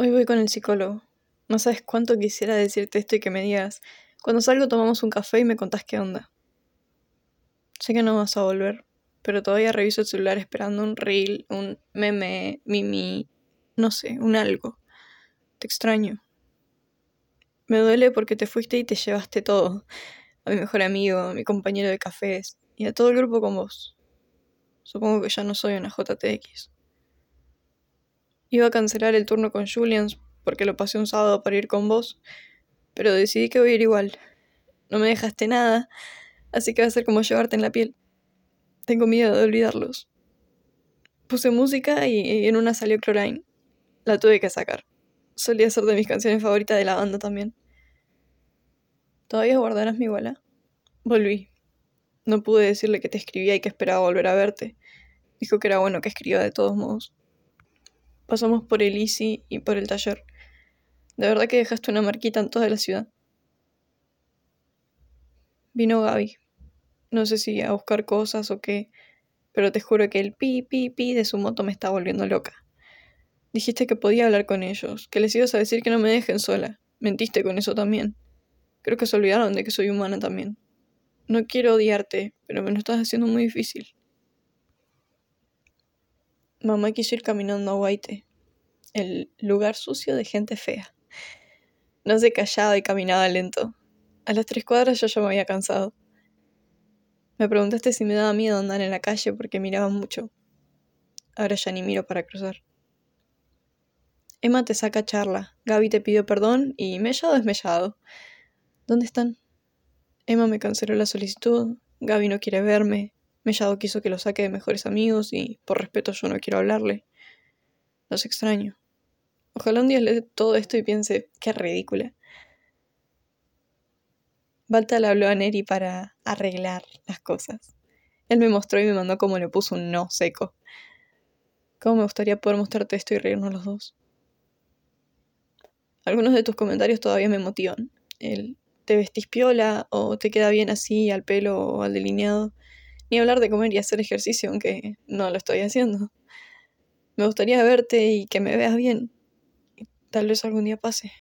Hoy voy con el psicólogo. No sabes cuánto quisiera decirte esto y que me digas, cuando salgo tomamos un café y me contás qué onda. Sé que no vas a volver, pero todavía reviso el celular esperando un reel, un meme, mimi, no sé, un algo. Te extraño. Me duele porque te fuiste y te llevaste todo. A mi mejor amigo, a mi compañero de cafés y a todo el grupo con vos. Supongo que ya no soy una JTX. Iba a cancelar el turno con Julians porque lo pasé un sábado para ir con vos, pero decidí que voy a ir igual. No me dejaste nada, así que va a ser como llevarte en la piel. Tengo miedo de olvidarlos. Puse música y, en una salió Chlorine. La tuve que sacar. Solía ser de mis canciones favoritas de la banda también. ¿Todavía guardarás mi bola? Volví. No pude decirle que te escribía y que esperaba volver a verte. Dijo que era bueno que escriba de todos modos. Pasamos por el Easy y por el taller. De verdad que dejaste una marquita en toda la ciudad. Vino Gaby. No sé si a buscar cosas o qué, pero te juro que el pi, pi, pi de su moto me está volviendo loca. Dijiste que podía hablar con ellos, que les ibas a decir que no me dejen sola. Mentiste con eso también. Creo que se olvidaron de que soy humana también. No quiero odiarte, pero me lo estás haciendo muy difícil. Mamá quiso ir caminando a Guaite, el lugar sucio de gente fea. No se callaba y caminaba lento. A las tres cuadras yo ya me había cansado. Me preguntaste si me daba miedo andar en la calle porque miraba mucho. Ahora ya ni miro para cruzar. Emma te saca charla. Gaby te pidió perdón y mellado es mellado. ¿Dónde están? Emma me canceló la solicitud. Gaby no quiere verme. Mellado quiso que lo saque de mejores amigos y por respeto yo no quiero hablarle. Los extraño. Ojalá un día le todo esto y piense, qué ridícula. Balta le habló a Neri para arreglar las cosas. Él me mostró y me mandó cómo le puso un no seco. ¿Cómo me gustaría poder mostrarte esto y reírnos los dos? Algunos de tus comentarios todavía me motivan. El te vestís piola o te queda bien así al pelo o al delineado. Ni hablar de comer y hacer ejercicio, aunque no lo estoy haciendo. Me gustaría verte y que me veas bien. Tal vez algún día pase.